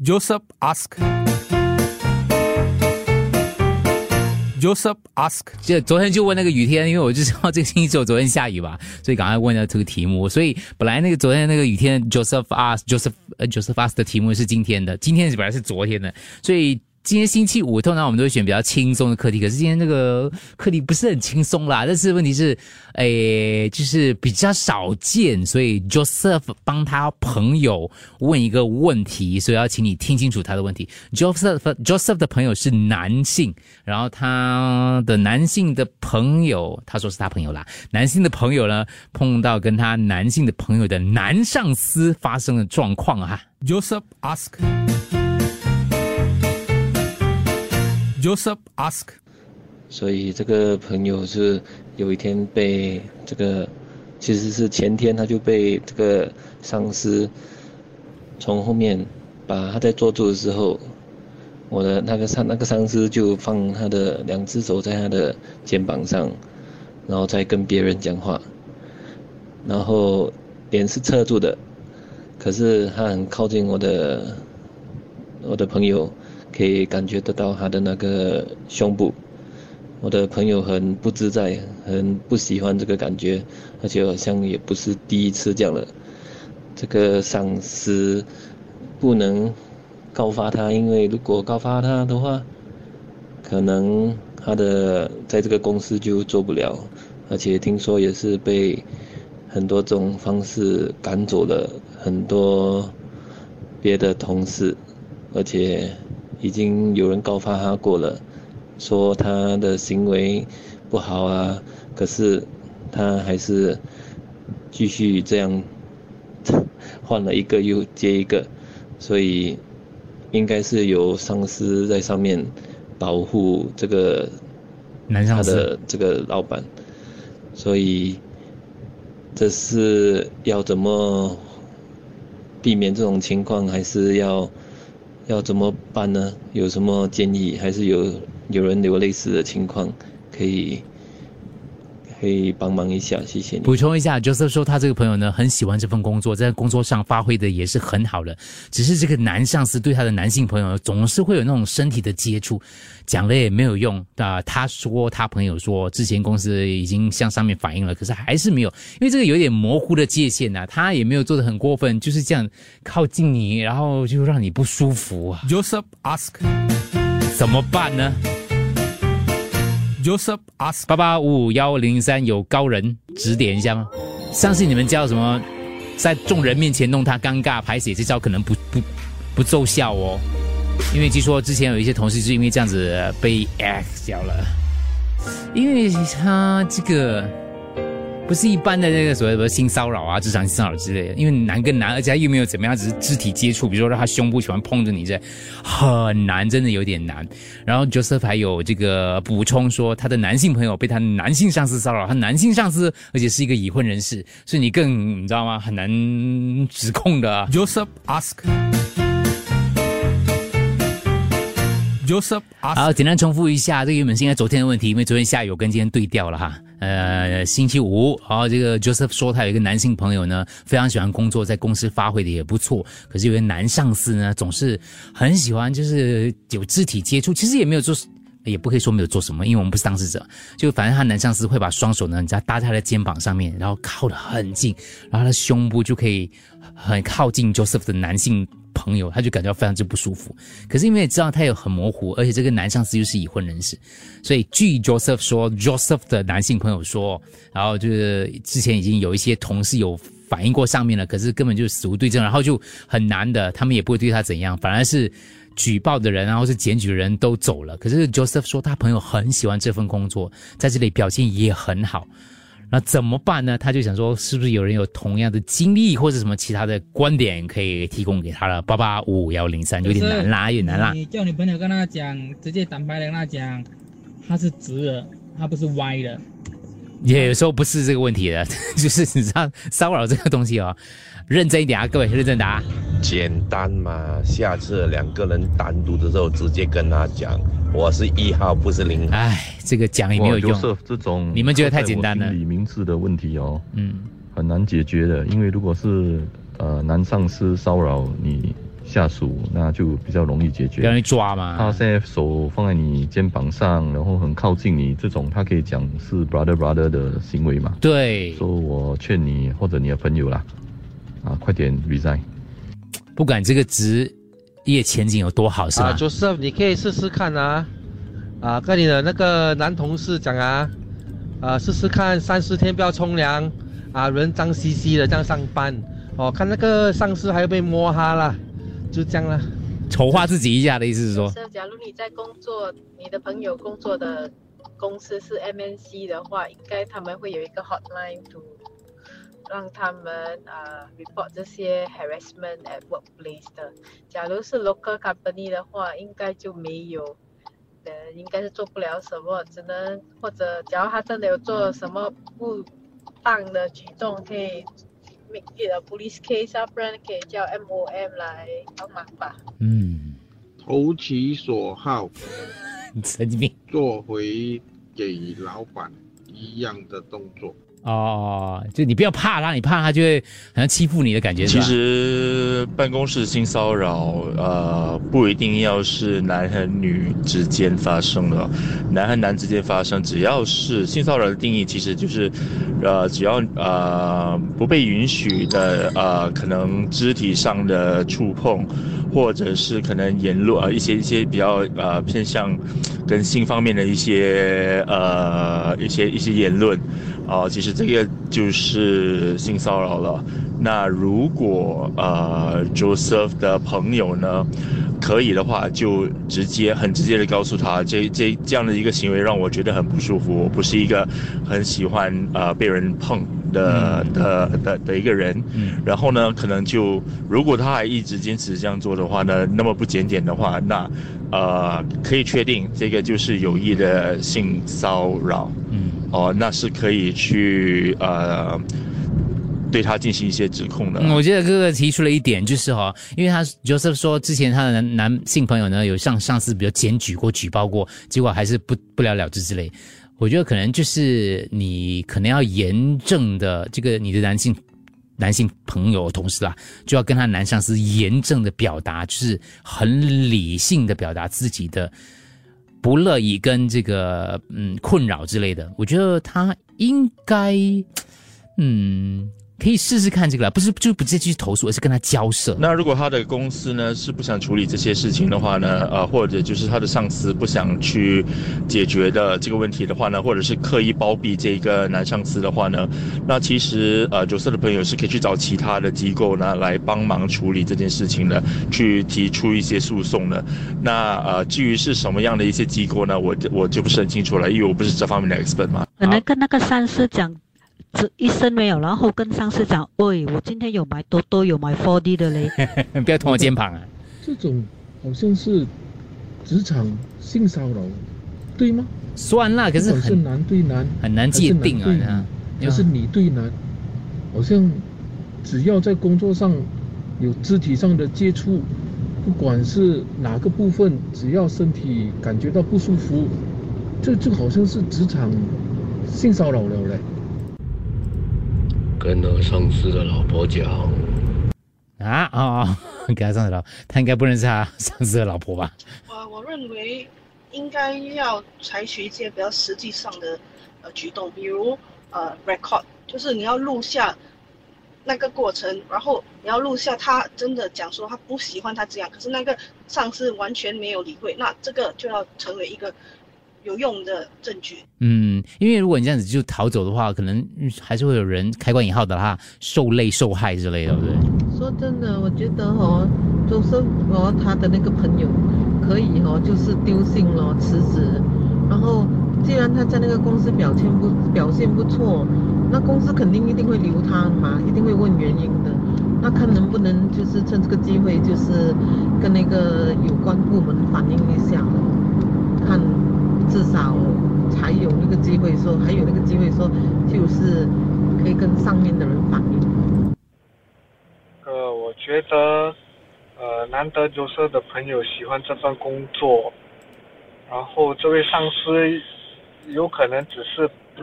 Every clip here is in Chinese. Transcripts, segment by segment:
Joseph ask. Joseph ask，就昨天就问那个雨天，因为我就知道这个星期只有昨天下雨吧，所以赶快问了这个题目。所以本来那个昨天那个雨天 Joseph ask Joseph 呃 Joseph ask 的题目是今天的，今天本来是昨天的，所以。今天星期五，通常我们都会选比较轻松的课题，可是今天这个课题不是很轻松啦。但是问题是，诶，就是比较少见，所以 Joseph 帮他朋友问一个问题，所以要请你听清楚他的问题。Joseph Joseph 的朋友是男性，然后他的男性的朋友，他说是他朋友啦，男性的朋友呢碰到跟他男性的朋友的男上司发生的状况啊。Joseph ask。Joseph ask，所以这个朋友是有一天被这个，其实是前天他就被这个上司从后面把他在坐住的时候，我的那个上那个上司就放他的两只手在他的肩膀上，然后再跟别人讲话，然后脸是侧住的，可是他很靠近我的我的朋友。可以感觉得到他的那个胸部，我的朋友很不自在，很不喜欢这个感觉，而且好像也不是第一次这样了。这个上司不能告发他，因为如果告发他的话，可能他的在这个公司就做不了，而且听说也是被很多种方式赶走了很多别的同事，而且。已经有人告发他过了，说他的行为不好啊，可是他还是继续这样换了一个又接一个，所以应该是有上司在上面保护这个他的这个老板，所以这是要怎么避免这种情况，还是要？要怎么办呢？有什么建议？还是有有人有类似的情况，可以可以帮忙一下，谢谢你。补充一下，Joseph 说他这个朋友呢很喜欢这份工作，在工作上发挥的也是很好的，只是这个男上司对他的男性朋友总是会有那种身体的接触，讲了也没有用啊。他说他朋友说之前公司已经向上面反映了，可是还是没有，因为这个有点模糊的界限呐，他也没有做的很过分，就是这样靠近你，然后就让你不舒服啊。Joseph ask，怎么办呢？Joseph ask，八八五五幺零三有高人指点一下吗？相信你们叫什么，在众人面前弄他尴尬排解这招可能不不不奏效哦。因为据说之前有一些同事是因为这样子被 X 掉了，因为他这个不是一般的那个所谓的性骚扰啊、职场性骚扰之类的，因为男跟男，而且他又没有怎么样，只是肢体接触，比如说让他胸部喜欢碰着你这，很难，真的有点难。然后 Joseph 还有这个补充说，他的男性朋友被他男性上司骚扰，他男性上司而且是一个已婚人士，所以你更你知道吗？很难指控的。Joseph ask。Joseph，好，简单重复一下，这个原本是应该昨天的问题，因为昨天下雨跟今天对调了哈。呃，星期五，好，这个 Joseph 说他有一个男性朋友呢，非常喜欢工作，在公司发挥的也不错，可是有个男上司呢，总是很喜欢就是有肢体接触，其实也没有做，也不可以说没有做什么，因为我们不是当事者，就反正他男上司会把双手呢，人家搭在他的肩膀上面，然后靠得很近，然后他的胸部就可以很靠近 Joseph 的男性。朋友，他就感觉非常之不舒服。可是因为知道他有很模糊，而且这个男上司又是已婚人士，所以据 Joseph 说，Joseph 的男性朋友说，然后就是之前已经有一些同事有反映过上面了，可是根本就死无对证，然后就很难的，他们也不会对他怎样，反而是举报的人，然后是检举的人都走了。可是 Joseph 说，他朋友很喜欢这份工作，在这里表现也很好。那怎么办呢？他就想说，是不是有人有同样的经历或者什么其他的观点可以提供给他了？八八五幺零三有点难啦，有点难啦。你叫你朋友跟他讲，直接坦白的跟他讲，他是直的，他不是歪的。也有时候不是这个问题的，就是你知道骚扰这个东西哦。认真一点啊，各位，认真答。简单嘛，下次两个人单独的时候，直接跟他讲，我是一号，不是零。哎，这个讲也没有用。这种你们觉得太简单了？理名字的问题哦，嗯，很难解决的。因为如果是呃男上司骚扰你下属，那就比较容易解决。比较容易抓嘛。他现在手放在你肩膀上，然后很靠近你，这种他可以讲是 brother brother 的行为嘛？对，所以我劝你或者你的朋友啦，啊，快点 resign。不管这个职业前景有多好，是吧？啊，Joseph，你可以试试看啊，啊，跟你的那个男同事讲啊，啊，试试看三四天不要冲凉，啊，人脏兮兮的这样上班，哦，看那个上司还要被摸哈啦，就这样啦。丑化自己一下的意思是说，是，假如你在工作，你的朋友工作的公司是 MNC 的话，应该他们会有一个 hotline to 让他们呃 report 这些 harassment at workplace 的。假如是 local company 的话，应该就没有，呃，应该是做不了什么，只能或者假如他真的有做什么不当的举动，可以 make it a police case 啊，不然可以叫 MOM 来帮忙吧。嗯，投其所好，神经病做回给老板一样的动作。哦，就你不要怕他，你怕他就会好像欺负你的感觉。是其实办公室性骚扰，呃，不一定要是男和女之间发生的，男和男之间发生，只要是性骚扰的定义，其实就是，呃，只要呃不被允许的，呃，可能肢体上的触碰，或者是可能言论，呃，一些一些比较呃偏向跟性方面的一些呃一些一些言论。啊、其实这个就是性骚扰了。那如果呃 Joseph 的朋友呢，可以的话，就直接很直接的告诉他，这这这样的一个行为让我觉得很不舒服。我不是一个很喜欢呃被人碰的的的的一个人。然后呢，可能就如果他还一直坚持这样做的话呢，那么不检点的话，那呃可以确定这个就是有意的性骚扰。嗯，哦，那是可以去呃对他进行一些指控的。我记得哥哥提出了一点，就是哈、因为他 Joseph 说之前他的男男性朋友呢有向上司比如检举过、举报过，结果还是不不了了之之类。我觉得可能就是你可能要严正的这个你的男性男性朋友同事啦，就要跟他男上司严正的表达，就是很理性的表达自己的不乐意跟这个嗯困扰之类的。我觉得他应该嗯可以试试看这个啦，不是就不直接去投诉，而是跟他交涉。那如果他的公司呢是不想处理这些事情的话呢，呃，或者就是他的上司不想去解决的这个问题的话呢，或者是刻意包庇这个男上司的话呢，那其实呃九色的朋友是可以去找其他的机构呢来帮忙处理这件事情的，去提出一些诉讼的。那呃至于是什么样的一些机构呢，我我就不是很清楚了，因为我不是这方面的 expert 嘛。可能跟那个上司讲，这一声没有，然后跟上司讲，喂，我今天有买多多，有买 4D 的嘞。不要捅我肩膀啊！这种好像是职场性骚扰，对吗？算啦，可是不管是很男对男，很难界定啊还是是你对男，好像只要在工作上有肢体上的接触，不管是哪个部分，只要身体感觉到不舒服，这就好像是职场性骚扰了嘞。跟了上司的老婆讲，啊啊啊！给他上司老，他应该不认识他上司的老婆吧？我我认为应该要采取一些比较实际上的呃举动，比如呃 record，就是你要录下那个过程，然后你要录下他真的讲说他不喜欢他这样，可是那个上司完全没有理会，那这个就要成为一个有用的证据。嗯，因为如果你这样子就逃走的话，可能嗯还是会有人开关引号的哈受累受害之类的，对不对？说真的，我觉得哦，周生哦，他的那个朋友可以哦，就是丢信了，辞职。然后，既然他在那个公司表现不表现不错，那公司肯定一定会留他嘛，一定会问原因的。那看能不能就是趁这个机会，就是跟那个有关部门反映一下，看至少才有那个机会说，还有那个机会说，就是可以跟上面的人反映。呃，我觉得，呃，难得有色的朋友喜欢这份工作，然后这位上司有可能只是不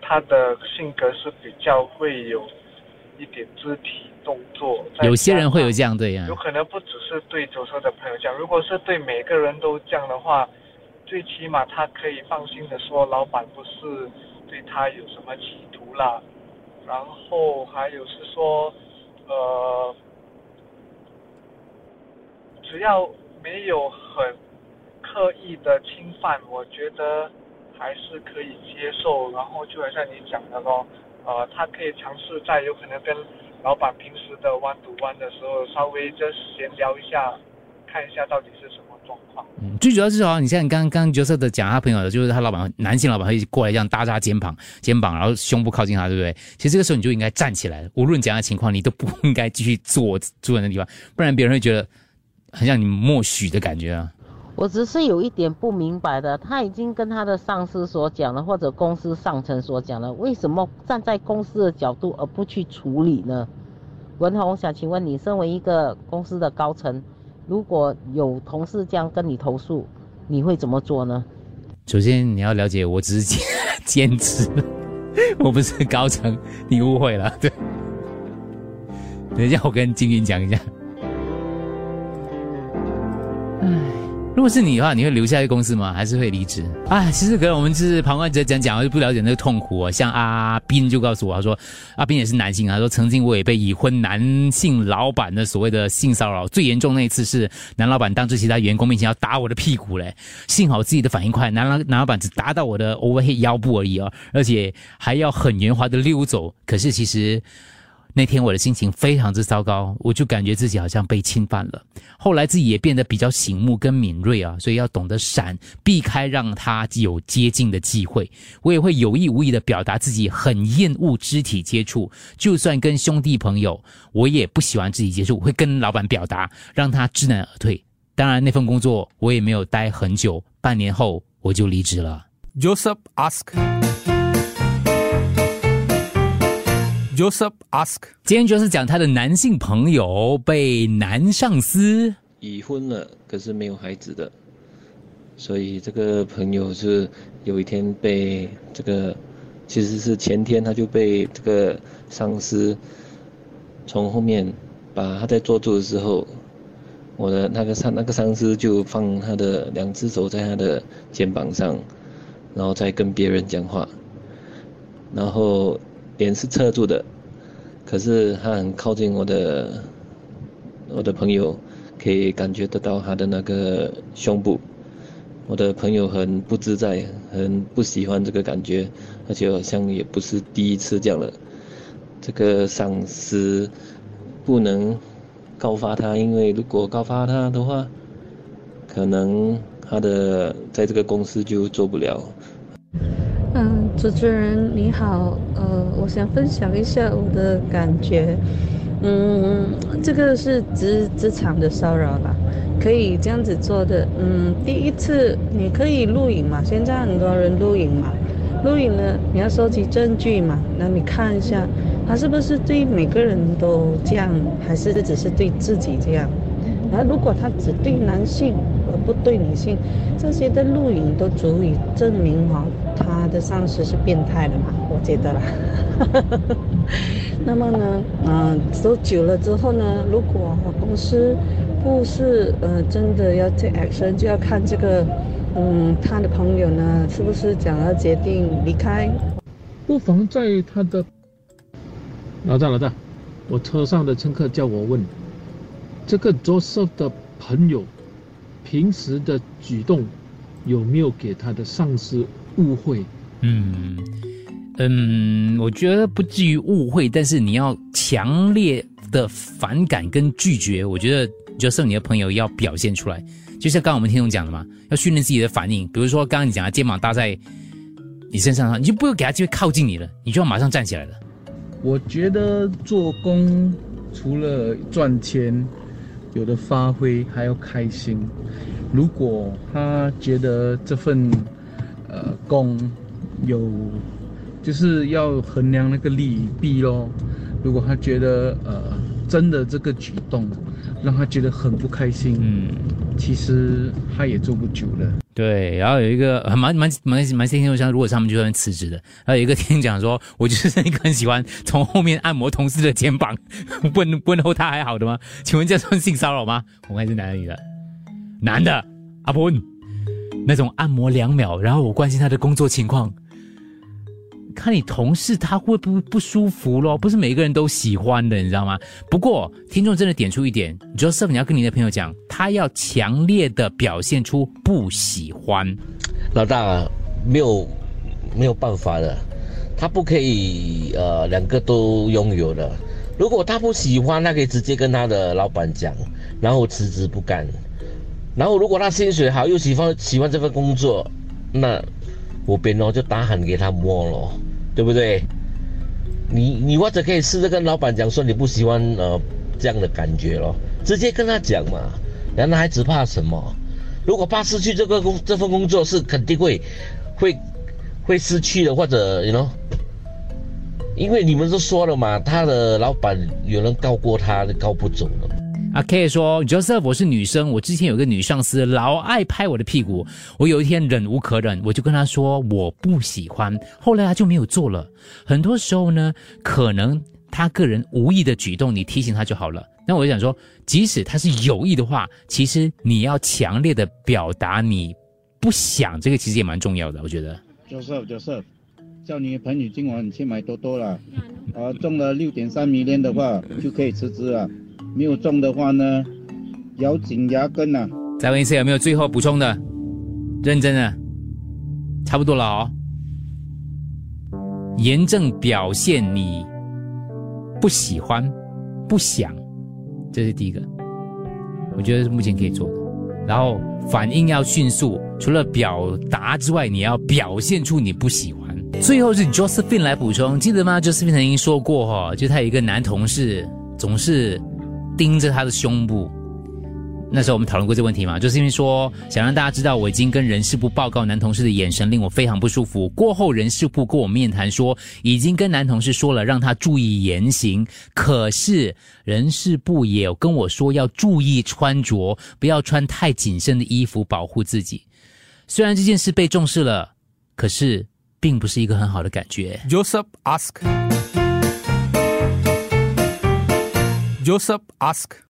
他的性格是比较会有一一点肢体动作。有些人会有这样对呀、上有可能不只是对九色的朋友这样，如果是对每个人都这样的话，最起码他可以放心的说，老板不是对他有什么企图啦。然后还有是说，呃，只要没有很刻意的侵犯，我觉得还是可以接受。然后就好像你讲的咯，呃，他可以尝试在有可能跟老板平时的 one to one 的时候，稍微就闲聊一下，看一下到底是什么状况。嗯，最主要是哦，你像你刚刚刚角色的讲他朋友的，就是他老板男性老板会过来这样搭他肩膀，肩膀，然后胸部靠近他，对不对？其实这个时候你就应该站起来，无论怎样的情况，你都不应该继续坐坐在那地方，不然别人会觉得很像你默许的感觉啊。我只是有一点不明白的，他已经跟他的上司所讲了，或者公司上层所讲了，为什么站在公司的角度而不去处理呢？文宏，想请问你，身为一个公司的高层，如果有同事这样跟你投诉，你会怎么做呢？首先你要了解，我只是兼兼职，我不是高层，你误会了。对，等一下我跟金云讲一下。如果是你的话，你会留下在公司吗？还是会离职？啊，其实可能我们是旁观者讲讲，就不了解那个痛苦啊。像阿斌就告诉我，他说阿斌也是男性，他说曾经我也被已婚男性老板的所谓的性骚扰，最严重那一次是男老板当着其他员工面前要打我的屁股嘞，幸好自己的反应快，男老男老板只打到我的 overhead 腰部而已哦，而且还要很圆滑的溜走。可是其实。那天我的心情非常之糟糕，我就感觉自己好像被侵犯了。后来自己也变得比较醒目跟敏锐啊，所以要懂得闪，避开让他有接近的机会。我也会有意无意的表达自己很厌恶肢体接触，就算跟兄弟朋友，我也不喜欢肢体接触，会跟老板表达，让他知难而退。当然，那份工作我也没有待很久，半年后我就离职了。Joseph ask. Joseph ask. 今天就是讲他的男性朋友被男上司已婚了，可是没有孩子的，所以这个朋友是有一天被这个，其实是前天他就被这个上司从后面把他在坐住的时候，我的那个上那个上司就放他的两只手在他的肩膀上，然后再跟别人讲话，然后脸是侧住的，可是他很靠近我的我的朋友，可以感觉得到他的那个胸部。我的朋友很不自在，很不喜欢这个感觉，而且好像也不是第一次这样了。这个上司不能告发他，因为如果告发他的话，可能他的在这个公司就做不了。主持人你好，呃，我想分享一下我的感觉。嗯，这个是职职场的骚扰吧，可以这样子做的。嗯，第一次你可以录影嘛，现在很多人录影嘛，录影呢你要收集证据嘛，那你看一下他是不是对每个人都这样，还是只是对自己这样？那如果他只对男性不对女性，这些的录影都足以证明哈、他的上司是变态的嘛？我觉得啦。那么呢，嗯、走久了之后呢，如果公司不是呃真的要 take action，就要看这个，嗯，他的朋友呢是不是想要决定离开。不妨在他的老大老大，我车上的乘客叫我问，这个 Joseph 的朋友平时的举动有没有给他的上司误会？嗯嗯，我觉得不至于误会，但是你要强烈的反感跟拒绝，我觉得就是你的朋友要表现出来。就像刚刚我们听众讲的嘛，要训练自己的反应。比如说刚刚你讲的肩膀搭在你身上，你就不会给他机会靠近你了，你就要马上站起来了。我觉得做工除了赚钱，有的发挥还要开心。如果他觉得这份呃工有，就是要衡量那个利与弊咯。如果他觉得呃真的这个举动让他觉得很不开心，嗯，其实他也做不久了。对，然后有一个还蛮蛮蛮蛮天天像，如果他们就算辞职的。然后有一个听讲说，我就是一个很喜欢从后面按摩同事的肩膀，问问候他还好的吗？请问这算性骚扰吗？我看是男的女的，男的阿波，那种按摩两秒，然后我关心他的工作情况，看你同事他会不会不舒服咯？不是每个人都喜欢的，你知道吗？不过听众真的点出一点，Joseph，你要跟你的朋友讲，他要强烈的表现出不喜欢。老大没有没有办法的，他不可以呃两个都拥有的。如果他不喜欢，他可以直接跟他的老板讲，然后辞职不干。然后如果他薪水好又喜欢喜欢这份工作，那我边哦就打喊给他摸咯，对不对？你你或者可以试着跟老板讲说你不喜欢呃这样的感觉咯，直接跟他讲嘛。男孩子怕什么？如果怕失去这个工这份工作，是肯定会会会失去的，或者 you know，因为你们都说了嘛，他的老板有人告过他，告不走了。阿 K 说：“Joseph，我是女生，我之前有个女上司老爱拍我的屁股，我有一天忍无可忍，我就跟她说我不喜欢，后来她就没有做了。很多时候呢，可能她个人无意的举动，你提醒她就好了。那我就想说，即使她是有意的话，其实你要强烈的表达你不想，这个其实也蛮重要的，我觉得。Joseph，Joseph，叫你朋友今晚你去买多多了，啊，中了六点三迷恋的话就可以辞职了，没有中的话呢，咬紧牙根呐、再问一次，有没有最后补充的？认真的，差不多了哦。严正表现你不喜欢、不想，这是第一个，我觉得是目前可以做的。然后反应要迅速，除了表达之外，你要表现出你不喜欢。最后是 Josephine 来补充，记得吗？Josephine 曾经说过哈、就他有一个男同事总是盯着他的胸部。那时候我们讨论过这个问题嘛，就是因为说想让大家知道我已经跟人事部报告男同事的眼神令我非常不舒服。过后人事部跟我面谈说，已经跟男同事说了让他注意言行，可是人事部也有跟我说要注意穿着，不要穿太紧身的衣服保护自己。虽然这件事被重视了，可是并不是一个很好的感觉。Joseph ask. Joseph asked